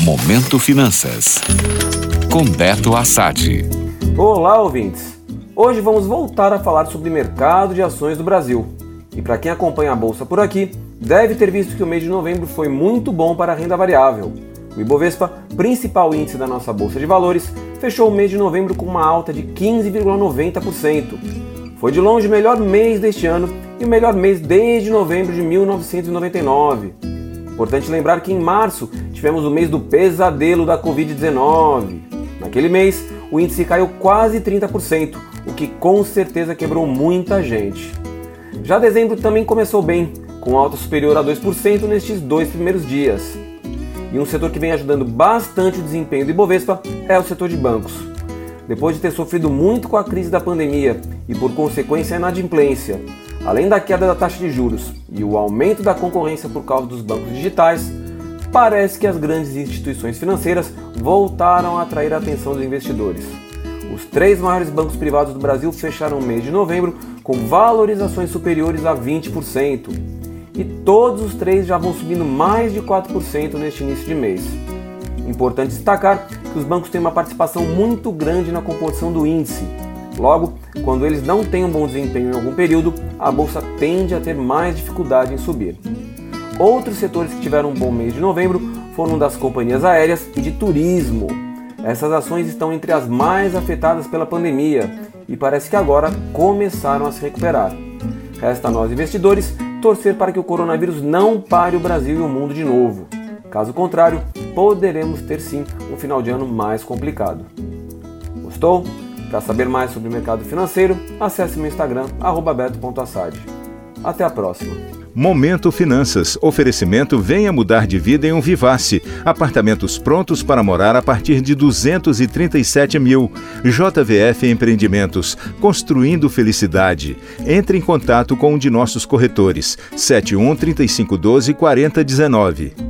Momento Finanças. Com Beto Assad. Olá, ouvintes. Hoje vamos voltar a falar sobre mercado de ações do Brasil. E para quem acompanha a bolsa por aqui, deve ter visto que o mês de novembro foi muito bom para a renda variável. O Ibovespa, principal índice da nossa bolsa de valores, fechou o mês de novembro com uma alta de 15,90%. Foi de longe o melhor mês deste ano e o melhor mês desde novembro de 1999. Importante lembrar que em março tivemos o mês do pesadelo da Covid-19. Naquele mês, o índice caiu quase 30%, o que com certeza quebrou muita gente. Já dezembro também começou bem, com alta superior a 2% nestes dois primeiros dias. E um setor que vem ajudando bastante o desempenho do Ibovespa é o setor de bancos. Depois de ter sofrido muito com a crise da pandemia e por consequência a inadimplência, além da queda da taxa de juros e o aumento da concorrência por causa dos bancos digitais, parece que as grandes instituições financeiras voltaram a atrair a atenção dos investidores. Os três maiores bancos privados do Brasil fecharam o mês de novembro com valorizações superiores a 20%. E todos os três já vão subindo mais de 4% neste início de mês. Importante destacar que os bancos têm uma participação muito grande na composição do índice. Logo, quando eles não têm um bom desempenho em algum período, a bolsa tende a ter mais dificuldade em subir. Outros setores que tiveram um bom mês de novembro foram das companhias aéreas e de turismo. Essas ações estão entre as mais afetadas pela pandemia e parece que agora começaram a se recuperar. Resta a nós investidores torcer para que o coronavírus não pare o Brasil e o mundo de novo. Caso contrário, poderemos ter sim um final de ano mais complicado. Gostou? Para saber mais sobre o mercado financeiro, acesse meu Instagram, beto.assad. Até a próxima! Momento Finanças. Oferecimento Venha Mudar de Vida em um Vivace. Apartamentos prontos para morar a partir de 237 mil. JVF Empreendimentos. Construindo Felicidade. Entre em contato com um de nossos corretores. 71 3512 4019.